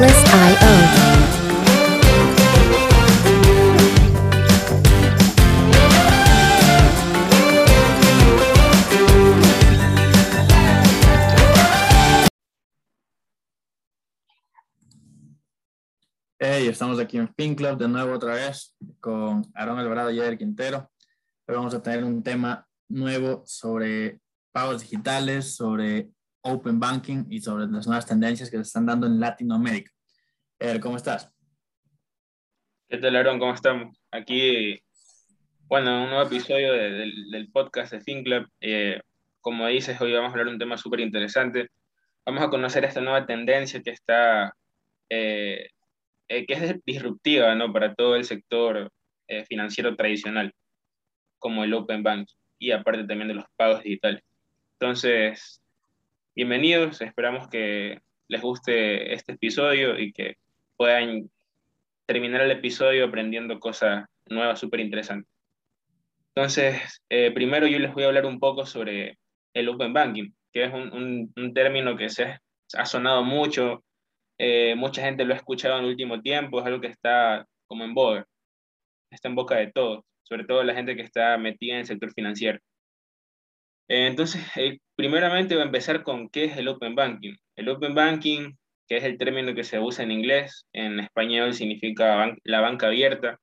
Hey, estamos aquí en FinClub de nuevo otra vez con Aaron Alvarado y Eder Quintero. Hoy vamos a tener un tema nuevo sobre pagos digitales, sobre open banking y sobre las nuevas tendencias que se están dando en Latinoamérica. ¿cómo estás? ¿Qué tal, Aaron? ¿Cómo estamos? Aquí, bueno, un nuevo episodio del podcast de FinClub. Eh, como dices, hoy vamos a hablar de un tema súper interesante. Vamos a conocer esta nueva tendencia que está... Eh, eh, que es disruptiva ¿no? para todo el sector eh, financiero tradicional, como el Open Bank y aparte también de los pagos digitales. Entonces, bienvenidos, esperamos que les guste este episodio y que puedan terminar el episodio aprendiendo cosas nuevas, súper interesantes. Entonces, eh, primero yo les voy a hablar un poco sobre el Open Banking, que es un, término que se ha sonado mucho eh, mucha gente lo ha escuchado en el último tiempo, es algo que está como en boga, está en boca de todos, sobre todo la gente que está metida en el sector financiero. Eh, entonces, eh, primeramente voy a empezar con qué es el Open Banking. El Open Banking, que es el término que se usa en inglés, en español significa la banca abierta,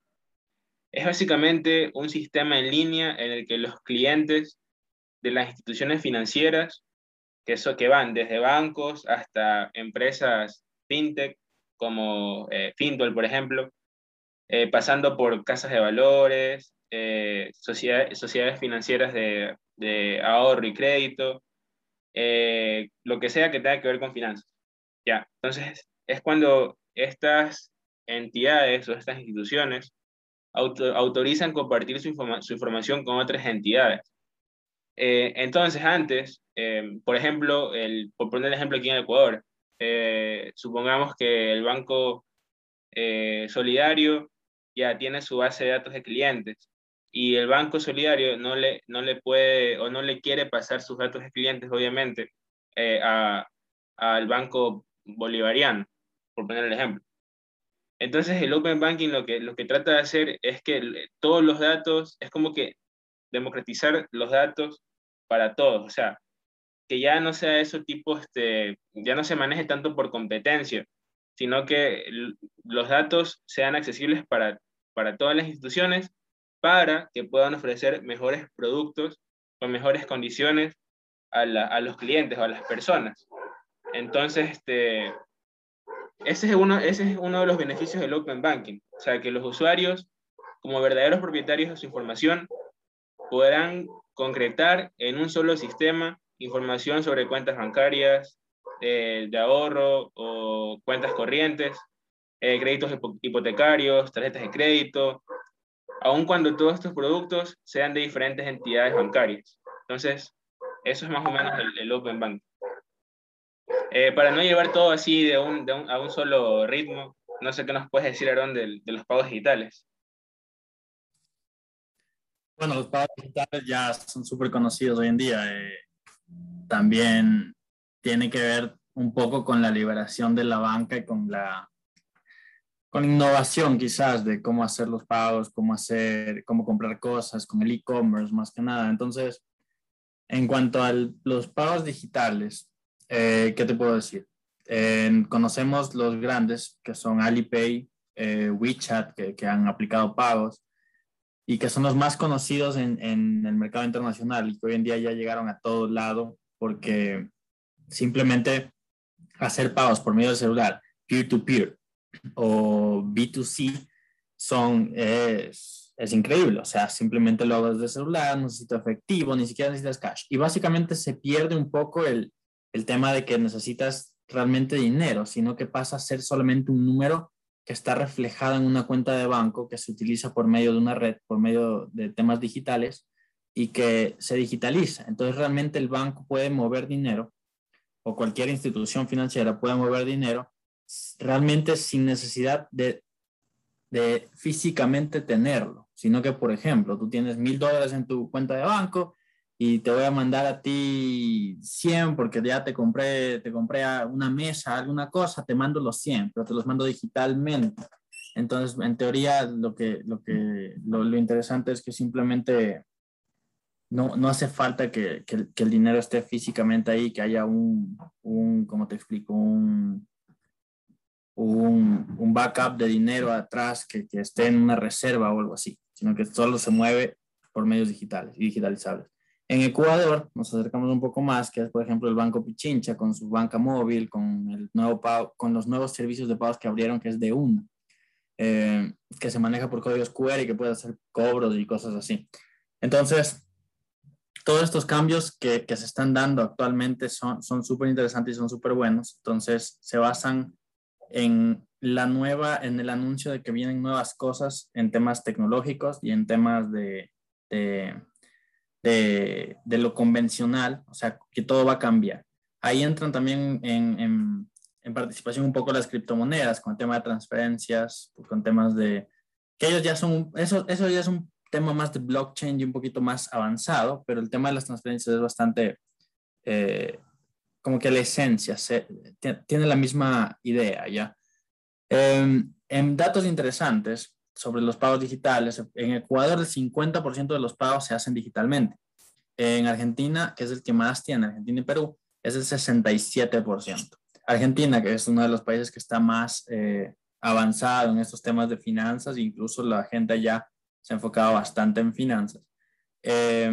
es básicamente un sistema en línea en el que los clientes de las instituciones financieras, que, eso, que van desde bancos hasta empresas fintech, como eh, Fintol, por ejemplo, eh, pasando por casas de valores, eh, sociedades financieras de, de, ahorro y crédito, eh, lo que sea que tenga que ver con finanzas. Ya, entonces es cuando estas entidades o estas instituciones autorizan compartir su, su, información con otras entidades. entonces, antes, por ejemplo, el, por poner el ejemplo aquí en Ecuador, eh, supongamos que el banco eh, solidario ya tiene su base de datos de clientes y el banco solidario no le, no le puede o no le quiere pasar sus datos de clientes, obviamente, eh, al banco bolivariano, por poner el ejemplo. Entonces, el Open Banking lo que, lo que trata de hacer es que todos los datos, es como que democratizar los datos para todos. O sea, que ya no sea eso tipo, este, ya no se maneje tanto por competencia, sino que los datos sean accesibles para, para todas las instituciones para que puedan ofrecer mejores productos con mejores condiciones a, a los clientes o a las personas. Entonces, este, ese, es uno, ese es uno de los beneficios del Open Banking, o sea, que los usuarios, como verdaderos propietarios de su información, podrán concretar en un solo sistema información sobre cuentas bancarias, eh, de ahorro o cuentas corrientes, eh, créditos hipotecarios, tarjetas de crédito, aun cuando todos estos productos sean de diferentes entidades bancarias. Entonces, eso es más o menos el, Open Bank. Eh, para no llevar todo así de un, a un solo ritmo, no sé qué nos puedes decir, Aaron, de, de los pagos digitales. Bueno, los pagos digitales ya son súper conocidos hoy en día también tiene que ver un poco con la liberación de la banca y con la con innovación quizás de cómo hacer los pagos, cómo hacer, cómo comprar cosas, con el e-commerce más que nada. Entonces, en cuanto a los pagos digitales, eh, ¿qué te puedo decir? conocemos los grandes que son Alipay, eh, WeChat, que, han aplicado pagos y que son los más conocidos en, en, el mercado internacional y que hoy en día ya llegaron a todo lado porque simplemente hacer pagos por medio del celular, peer-to-peer o B2C, son, es, es, increíble. O sea, simplemente lo hago desde el celular, no efectivo, ni siquiera necesitas cash. Y básicamente se pierde un poco el, el tema de que necesitas realmente dinero, sino que pasa a ser solamente un número que está reflejado en una cuenta de banco que se utiliza por medio de una red, por medio de temas digitales y que se digitaliza. Entonces realmente el banco puede mover dinero o cualquier institución financiera puede mover dinero realmente sin necesidad de, de físicamente tenerlo, sino que, por ejemplo, tú tienes mil dólares en tu cuenta de banco y te voy a mandar a ti 100 porque ya te compré, te compré una mesa, alguna cosa, te mando los 100, pero te los mando digitalmente. Entonces, en teoría, lo, que, lo, que, lo, interesante es que simplemente no, no hace falta que, que, el dinero esté físicamente ahí, que haya un, un ¿cómo te explico? Un, un, un backup de dinero atrás que, que esté en una reserva o algo así, sino que solo se mueve por medios digitales y digitalizables. En Ecuador nos acercamos un poco más, que es por ejemplo el Banco Pichincha con su banca móvil, con, el nuevo con los nuevos servicios de pagos que abrieron, que es de uno, eh, que se maneja por códigos QR y que puede hacer cobros y cosas así. Entonces, todos estos cambios que, que se están dando actualmente son súper interesantes y son súper buenos. Entonces, se basan en la nueva, en el anuncio de que vienen nuevas cosas en temas tecnológicos y en temas de de, de, lo convencional, o sea, que todo va a cambiar. Ahí entran también en, en, en, participación un poco las criptomonedas, con el tema de transferencias, con temas de, que ellos ya son, eso, eso ya es un tema más de blockchain y un poquito más avanzado, pero el tema de las transferencias es bastante, eh, como que la esencia, se, tiene la misma idea, ¿ya? Em, en datos interesantes, sobre los pagos digitales. En Ecuador el 50% de los pagos se hacen digitalmente. En Argentina, que es el que más tiene, Argentina y Perú, es el 67%. Argentina, que es uno de los países que está más eh, avanzado en estos temas de finanzas, incluso la gente ya se ha enfocado bastante en finanzas. Eh,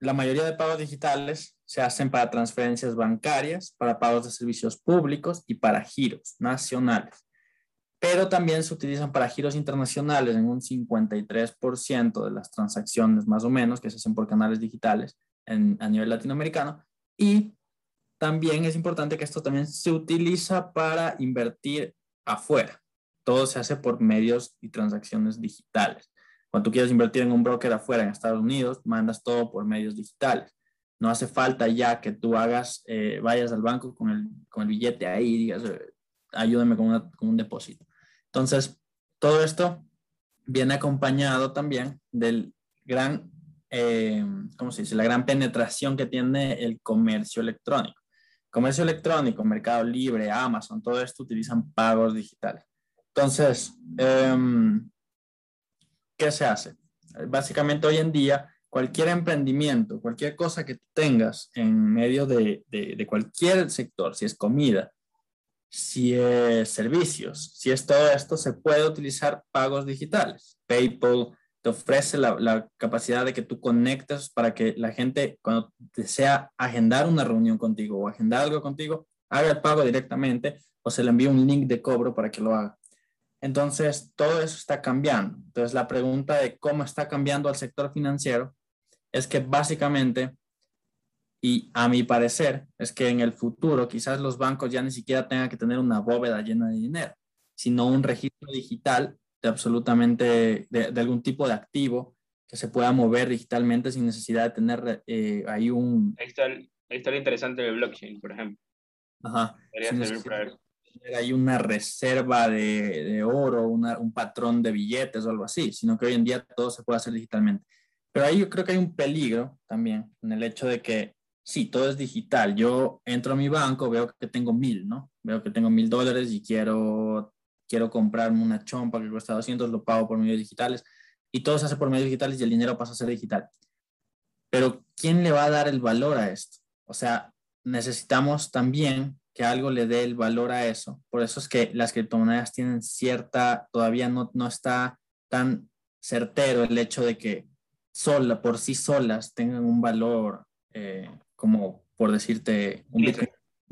la mayoría de pagos digitales se hacen para transferencias bancarias, para pagos de servicios públicos y para giros nacionales pero también se utilizan para giros internacionales en un 53% de las transacciones más o menos que se hacen por canales digitales a nivel latinoamericano. Y también es importante que esto también se utiliza para invertir afuera. Todo se hace por medios y transacciones digitales. Cuando tú quieres invertir en un broker afuera, en Estados Unidos, mandas todo por medios digitales. No hace falta ya que tú hagas, eh, vayas al banco con el, con el billete ahí y digas, eh, ayúdame con, con un depósito. Entonces, todo esto viene acompañado también del gran, eh, ¿cómo se dice? La gran penetración que tiene el comercio electrónico. Comercio electrónico, Mercado Libre, Amazon, todo esto utilizan pagos digitales. Entonces, em, ¿qué se hace? Básicamente hoy en día, cualquier emprendimiento, cualquier cosa que tengas en medio de, cualquier sector, si es comida, si es servicios, si es todo esto, se puede utilizar pagos digitales. PayPal te ofrece la, capacidad de que tú conectes para que la gente, cuando desea agendar una reunión contigo o agendar algo contigo, haga el pago directamente o se le envíe un link de cobro para que lo haga. Entonces, todo eso está cambiando. Entonces, la pregunta de cómo está cambiando el sector financiero es que básicamente y a mi parecer es que en el futuro quizás los bancos ya ni siquiera tengan que tener una bóveda llena de dinero, sino un registro digital de absolutamente, de, algún tipo de activo que se pueda mover digitalmente sin necesidad de tener eh, ahí un... Ahí está, ahí está lo interesante del blockchain, por ejemplo. Ajá. Hay una reserva de, oro, un patrón de billetes o algo así, sino que hoy en día todo se puede hacer digitalmente. Pero ahí yo creo que hay un peligro también en el hecho de que sí, todo es digital. Yo entro a mi banco, veo que tengo mil, ¿no? Veo que tengo mil dólares y quiero, quiero comprarme una chompa que cuesta 200, lo pago por medios digitales y todo se hace por medios digitales y el dinero pasa a ser digital. Pero ¿quién le va a dar el valor a esto? O sea, necesitamos también que algo le dé el valor a eso. Por eso es que las criptomonedas tienen cierta, todavía no, no está tan certero el hecho de que sola, por sí solas tengan un valor eh, como por decirte un Bitcoin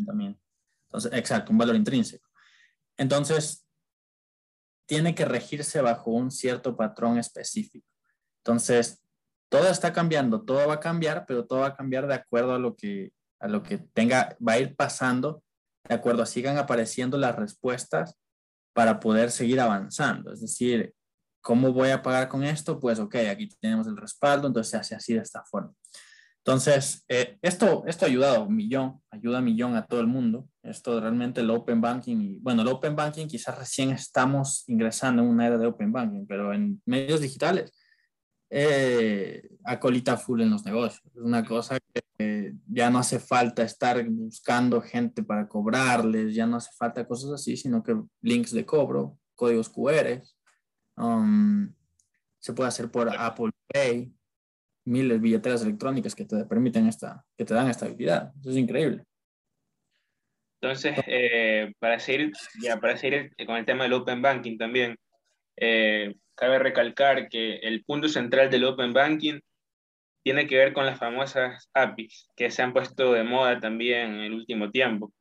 también. Entonces, exacto, un valor intrínseco. Entonces, tiene que regirse bajo un cierto patrón específico. Entonces, todo está cambiando, todo va a cambiar, pero todo va a cambiar de acuerdo a lo que, a lo que tenga, va a ir pasando, de acuerdo sigan apareciendo las respuestas para poder seguir avanzando. Es decir, ¿cómo voy a pagar con esto? Pues, ok, aquí tenemos el respaldo, entonces se hace así de esta forma. Entonces, eh, esto, esto ha ayudado un millón, ayuda a millón a todo el mundo. Esto realmente el Open Banking, y, bueno, el Open Banking quizás recién estamos ingresando en una era de Open Banking, pero en medios digitales eh, acolita full en los negocios. Es una cosa que ya no hace falta estar buscando gente para cobrarles, ya no hace falta cosas así, sino que links de cobro, códigos QR, um, se puede hacer por Apple Pay, miles de billeteras electrónicas que te permiten esta, que te dan esta habilidad. Eso es increíble. Entonces, eh, para, seguir, ya, para seguir con el tema del Open Banking también, eh, cabe recalcar que el punto central del Open Banking tiene que ver con las famosas APIs que se han puesto de moda también en el último tiempo.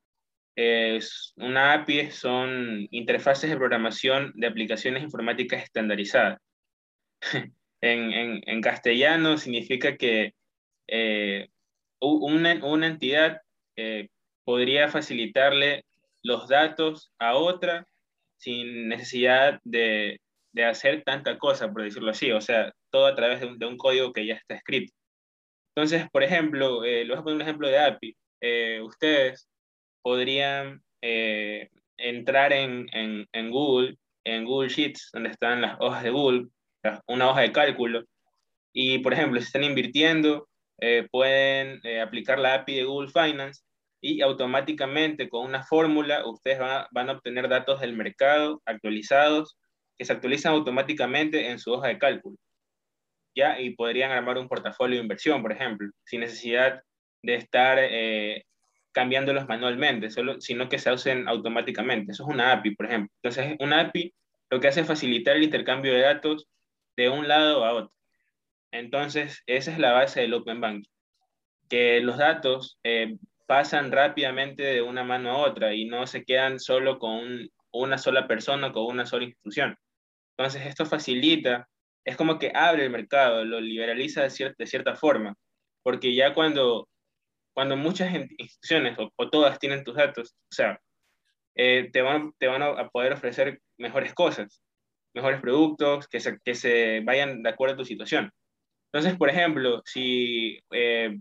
Es, una API son interfaces de programación de aplicaciones informáticas estandarizadas. en, en, en, castellano significa que eh, una, una, entidad eh, podría facilitarle los datos a otra sin necesidad de, de hacer tanta cosa, por decirlo así, o sea, todo a través de un, de un código que ya está escrito. Entonces, por ejemplo, eh, les voy a poner un ejemplo de API. Eh, ustedes podrían eh, entrar en, en, en, Google, en Google Sheets, donde están las hojas de Google, una hoja de cálculo, y, por ejemplo, si están invirtiendo, eh, pueden aplicar la API de Google Finance y automáticamente con una fórmula ustedes van van a obtener datos del mercado actualizados que se actualizan automáticamente en su hoja de cálculo. ¿ya? Y podrían armar un portafolio de inversión, por ejemplo, sin necesidad de estar eh, cambiándolos manualmente, solo, sino que se usen automáticamente. Eso es una API, por ejemplo. Entonces, una API lo que hace es facilitar el intercambio de datos de un lado a otro. Entonces, esa es la base del Open Banking, que los datos eh, pasan rápidamente de una mano a otra y no se quedan solo con una sola persona, con una sola institución. Entonces, esto facilita, es como que abre el mercado, lo liberaliza de cierta, de cierta forma, porque ya cuando, cuando muchas instituciones o, todas tienen tus datos, o sea, eh, te, van, te van a poder ofrecer mejores cosas, mejores productos que se, que se vayan de acuerdo a tu situación. Entonces, por ejemplo, si eh,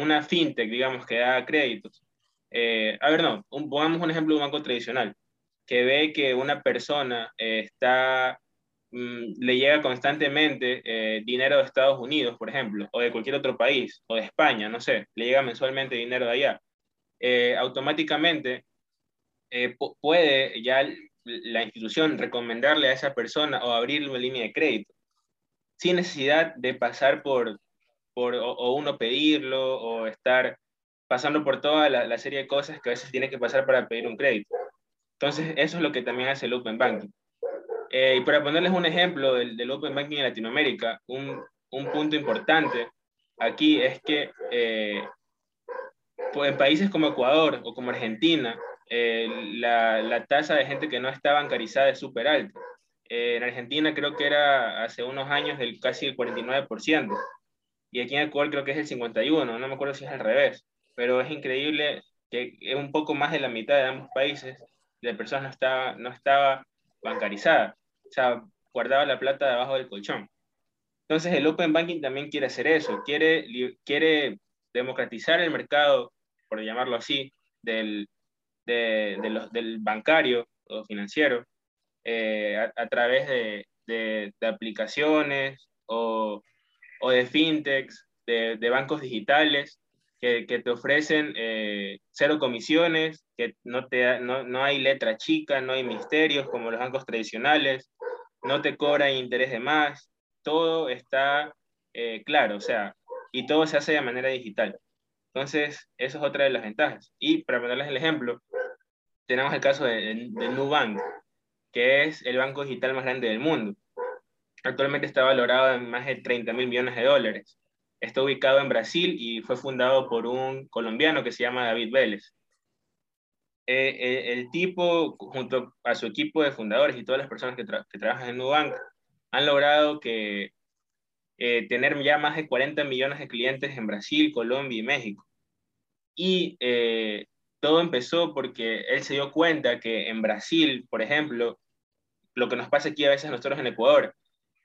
una fintech, digamos, que da créditos, eh, a ver, no, pongamos un ejemplo de un banco tradicional, que ve que una persona está Mm, le llega constantemente eh, dinero de Estados Unidos, por ejemplo, o de cualquier otro país, o de España, no sé, le llega mensualmente dinero de allá, eh, automáticamente eh, puede ya la institución recomendarle a esa persona o abrirle una línea de crédito, sin necesidad de pasar por, por o, uno pedirlo, o estar pasando por toda la, la serie de cosas que a veces tiene que pasar para pedir un crédito. Entonces, eso es lo que también hace el Open Banking eh, y para ponerles un ejemplo del, del, Open Banking en Latinoamérica, un, un punto importante aquí es que eh, pues en países como Ecuador o como Argentina, eh, la, la, tasa de gente que no está bancarizada es súper alta. en Argentina creo que era hace unos años del casi el 49%, y aquí en Ecuador creo que es el 51%, no me acuerdo si es al revés, pero es increíble que es un poco más de la mitad de ambos países de personas no estaba, no estaba bancarizada o sea, guardaba la plata debajo del colchón. Entonces el Open Banking también quiere hacer eso, quiere, quiere democratizar el mercado, por llamarlo así, del, de, de del bancario o financiero eh, a, través de, de, aplicaciones o, o, de fintechs, de, bancos digitales que, que te ofrecen eh, cero comisiones, que no, te, no, no hay letra chica, no hay misterios como los bancos tradicionales, no te cobran interés de más, todo está eh, claro, o sea, y todo se hace de manera digital. Entonces, eso es otra de las ventajas. Y para ponerles el ejemplo, tenemos el caso de, de, Nubank, que es el banco digital más grande del mundo. Actualmente está valorado en más de 30 mil millones de dólares. Está ubicado en Brasil y fue fundado por un colombiano que se llama David Vélez. Eh, eh, el tipo, junto a su equipo de fundadores y todas las personas que, trabajan en Nubank, han logrado que eh, tener ya más de 40 millones de clientes en Brasil, Colombia y México. Y todo empezó porque él se dio cuenta que en Brasil, por ejemplo, lo que nos pasa aquí a veces nosotros en Ecuador,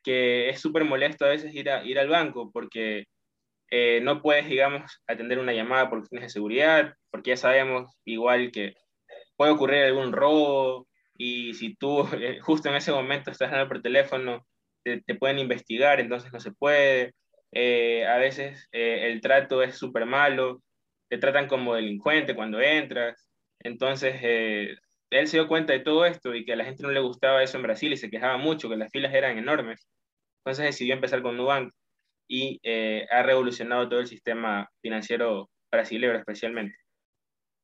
que es súper molesto a veces ir, ir al banco porque no puedes, digamos, atender una llamada por cuestiones de seguridad, porque ya sabemos igual que puede ocurrir algún robo y si tú eh, justo en ese momento estás hablando por teléfono te, pueden investigar, entonces no se puede. Eh, a veces eh, el trato es súper malo, te tratan como delincuente cuando entras. Entonces, eh, él se dio cuenta de todo esto y que a la gente no le gustaba eso en Brasil y se quejaba mucho, que las filas eran enormes. Entonces decidió empezar con Nubank y ha revolucionado todo el sistema financiero brasileño especialmente.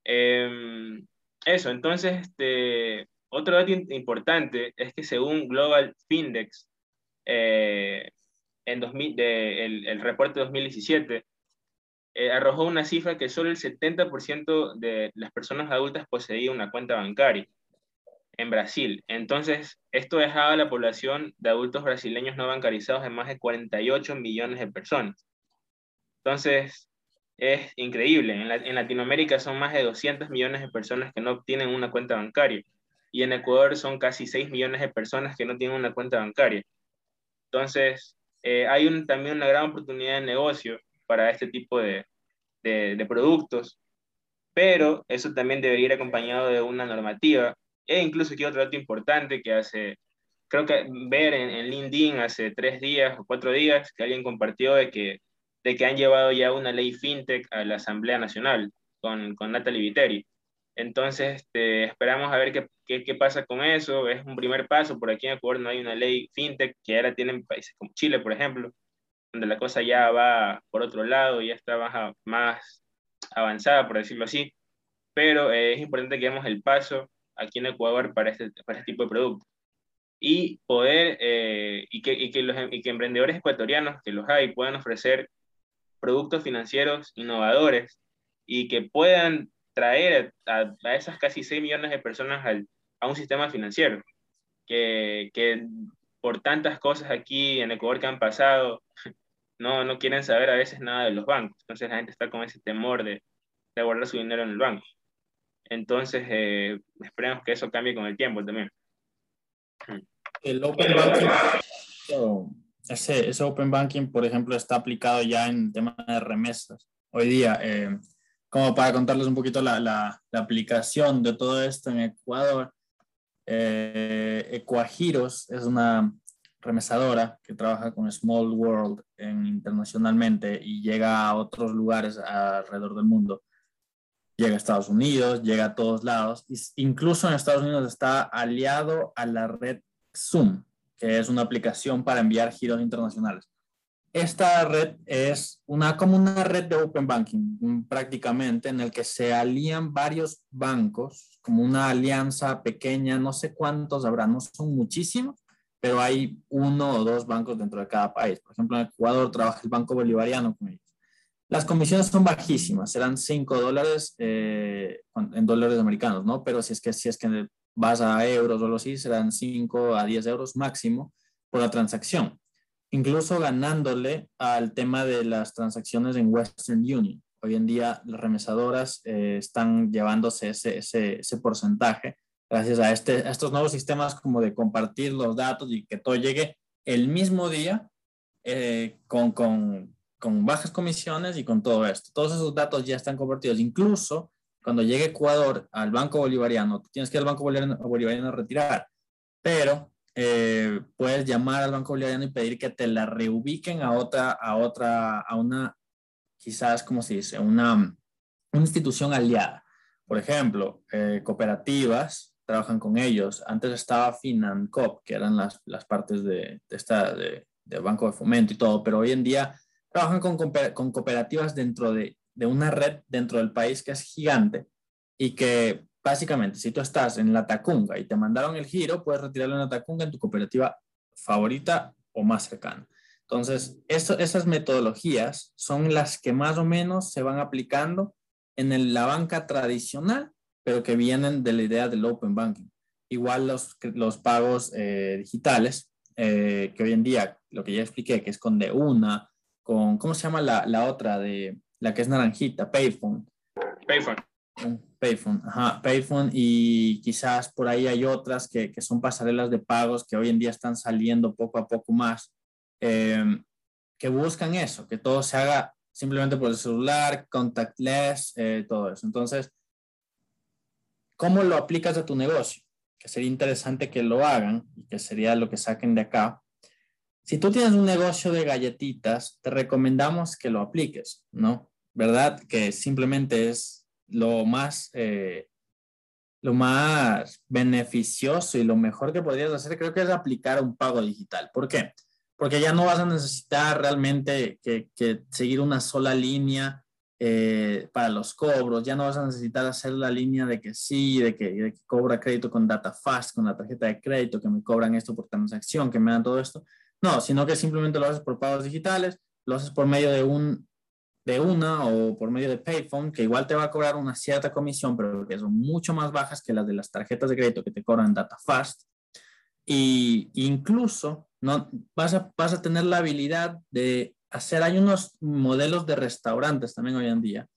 Em, eso, entonces, este, otro dato importante es que según Global Findex, eh, en 2000, el, el, reporte de 2017, eh, arrojó una cifra que solo el 70% de las personas adultas poseía una cuenta bancaria en Brasil. Entonces, esto dejaba a la población de adultos brasileños no bancarizados en más de 48 millones de personas. Entonces, es increíble. En, Latinoamérica son más de 200 millones de personas que no tienen una cuenta bancaria. Y en Ecuador son casi 6 millones de personas que no tienen una cuenta bancaria. Entonces, eh, hay también una gran oportunidad de negocio para este tipo de, productos, pero eso también debería ir acompañado de una normativa. E incluso aquí otro dato importante que hace, creo que ver en, en LinkedIn hace tres días o cuatro días que alguien compartió de que de que han llevado ya una ley fintech a la Asamblea Nacional con, con Natalie Viteri. Entonces, este, esperamos a ver qué, qué, pasa con eso. Es un primer paso. Por aquí en Ecuador no hay una ley fintech que ahora tienen países como Chile, por ejemplo, donde la cosa ya va por otro lado, ya está más, más avanzada, por decirlo así. Pero eh, es importante que demos el paso aquí en Ecuador para este, para este tipo de productos. Y poder, eh, y, que, y, que los, y que emprendedores ecuatorianos, que los hay, puedan ofrecer productos financieros innovadores y que puedan traer a, esas casi 6 millones de personas al, a un sistema financiero, que, que, por tantas cosas aquí en Ecuador que han pasado, no, no quieren saber a veces nada de los bancos. Entonces la gente está con ese temor de, de guardar su dinero en el banco. Entonces, eh, esperemos que eso cambie con el tiempo también. El Open Banking ese, ese Open Banking, por ejemplo, está aplicado ya en tema de remesas. Hoy día, eh, como para contarles un poquito la, la, aplicación de todo esto en Ecuador, eh, Ecuagiros es una remesadora que trabaja con Small World en, internacionalmente y llega a otros lugares alrededor del mundo. Llega a Estados Unidos, llega a todos lados. Incluso en Estados Unidos está aliado a la red Zoom, que es una aplicación para enviar giros internacionales. Esta red es una, como una red de Open Banking, prácticamente, en el que se alían varios bancos, como una alianza pequeña, no sé cuántos habrá, no son muchísimos, pero hay uno o dos bancos dentro de cada país. Por ejemplo, en Ecuador trabaja el Banco Bolivariano con ellos. Las comisiones son bajísimas, serán 5 dólares eh, en dólares americanos, ¿no? Pero si es que, si es que vas a euros o algo así, serán 5 a 10 euros máximo por la transacción, incluso ganándole al tema de las transacciones en Western Union. Hoy en día las remesadoras eh, están llevándose ese, ese, ese, porcentaje gracias a, este, a estos nuevos sistemas como de compartir los datos y que todo llegue el mismo día eh, con, con, con bajas comisiones y con todo esto. Todos esos datos ya están convertidos. Incluso cuando llegue Ecuador al Banco Bolivariano, tienes que ir al Banco Bolivariano, a retirar, pero eh, puedes llamar al Banco Bolivariano y pedir que te la reubiquen a otra, a otra, a una, quizás, ¿cómo se dice? Una, una institución aliada. Por ejemplo, eh, cooperativas trabajan con ellos. Antes estaba Financop, que eran las, las partes de, de esta, de, de, Banco de Fomento y todo, pero hoy en día trabajan con, con cooperativas dentro de de una red dentro del país que es gigante y que básicamente si tú estás en la Tacunga y te mandaron el giro, puedes retirarlo en la Tacunga en tu cooperativa favorita o más cercana. Entonces, esas metodologías son las que más o menos se van aplicando en la banca tradicional, pero que vienen de la idea del open banking. Igual los, los pagos eh, digitales, eh, que hoy en día, lo que ya expliqué, que es con de una, con, ¿cómo se llama la, la otra? De, la que es naranjita, Payphone. Payphone. Payphone, ajá, Payphone y quizás por ahí hay otras que, que, son pasarelas de pagos que hoy en día están saliendo poco a poco más, em, que buscan eso, que todo se haga simplemente por el celular, contactless, eh, todo eso. Entonces, ¿cómo lo aplicas a tu negocio? Que sería interesante que lo hagan y que sería lo que saquen de acá. Si tú tienes un negocio de galletitas, te recomendamos que lo apliques, ¿no? ¿Verdad? Que simplemente es lo más, eh, lo más beneficioso y lo mejor que podrías hacer, creo que es aplicar un pago digital. ¿Por qué? Porque ya no vas a necesitar realmente que, que seguir una sola línea eh, para los cobros, ya no vas a necesitar hacer la línea de que sí, de que, de que cobra crédito con data fast, con la tarjeta de crédito, que me cobran esto por transacción, que me dan todo esto. No, sino que simplemente lo haces por pagos digitales, lo haces por medio de un de una o por medio de Payphone, que igual te va a cobrar una cierta comisión, pero que son mucho más bajas que las de las tarjetas de crédito que te cobran data fast. Y incluso no, vas, a, vas a tener la habilidad de hacer, hay unos modelos de restaurantes también hoy en día,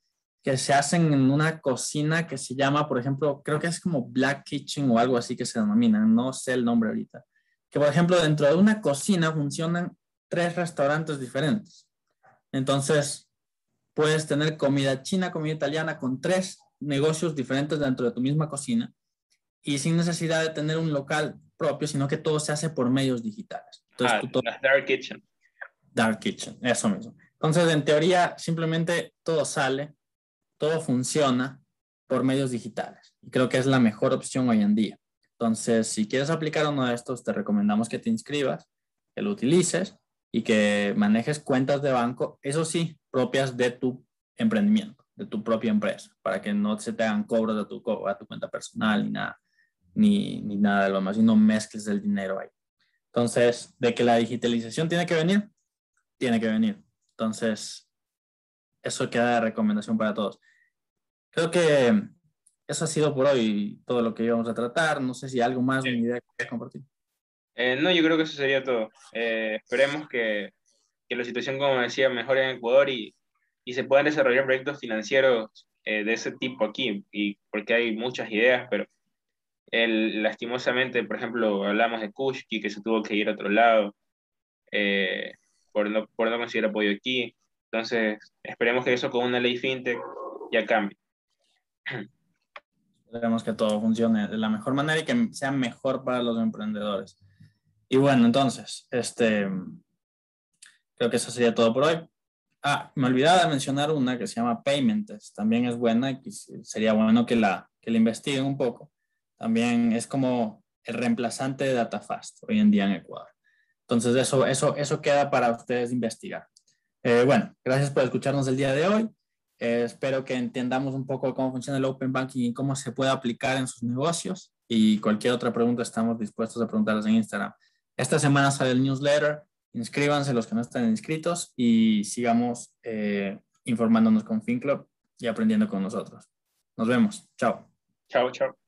que se hacen en una cocina que se llama, por ejemplo, creo que es como Black Kitchen o algo así que se denomina, no sé el nombre ahorita. Que, por ejemplo, dentro de una cocina funcionan tres restaurantes diferentes. Entonces, puedes tener comida china, comida italiana con tres negocios diferentes dentro de tu misma cocina y sin necesidad de tener un local propio, sino que todo se hace por medios digitales. Entonces, ah, Dark Kitchen. Dark Kitchen, eso mismo. Entonces, en teoría, simplemente todo sale, todo funciona por medios digitales. Y creo que es la mejor opción hoy en día. Entonces, si quieres aplicar uno de estos, te recomendamos que te inscribas, que lo utilices y que manejes cuentas de banco, eso sí, propias de tu emprendimiento, de tu propia empresa, para que no se te hagan cobros de tu, a tu cuenta personal ni nada, ni, ni nada de lo más, y no mezcles el dinero ahí. Entonces, de que la digitalización tiene que venir, tiene que venir. Entonces, eso queda de recomendación para todos. Creo que eso ha sido por hoy todo lo que íbamos a tratar. No sé si hay algo más, una idea que quieras compartir. Eh, no, yo creo que eso sería todo. Eh, esperemos que, que, la situación, como decía, mejore en Ecuador y, y se puedan desarrollar proyectos financieros eh, de ese tipo aquí, y porque hay muchas ideas, pero el, lastimosamente, por ejemplo, hablamos de Kushki, que se tuvo que ir a otro lado. Eh, por no, por no conseguir apoyo aquí. Entonces, esperemos que eso con una ley fintech ya cambie. Esperemos que todo funcione de la mejor manera y que sea mejor para los emprendedores. Y bueno, entonces, este, creo que eso sería todo por hoy. Ah, me olvidaba de mencionar una que se llama Payments. También es buena y sería bueno que la, que la investiguen un poco. También es como el reemplazante de DataFast hoy en día en Ecuador. Entonces, eso, eso, eso queda para ustedes investigar. Eh, bueno, gracias por escucharnos el día de hoy. Eh, espero que entendamos un poco cómo funciona el Open Banking y cómo se puede aplicar en sus negocios. Y cualquier otra pregunta estamos dispuestos a preguntarles en Instagram. Esta semana sale el newsletter. Inscríbanse los que no están inscritos y sigamos eh, informándonos con FinClub y aprendiendo con nosotros. Nos vemos. Chao. Chao, chao.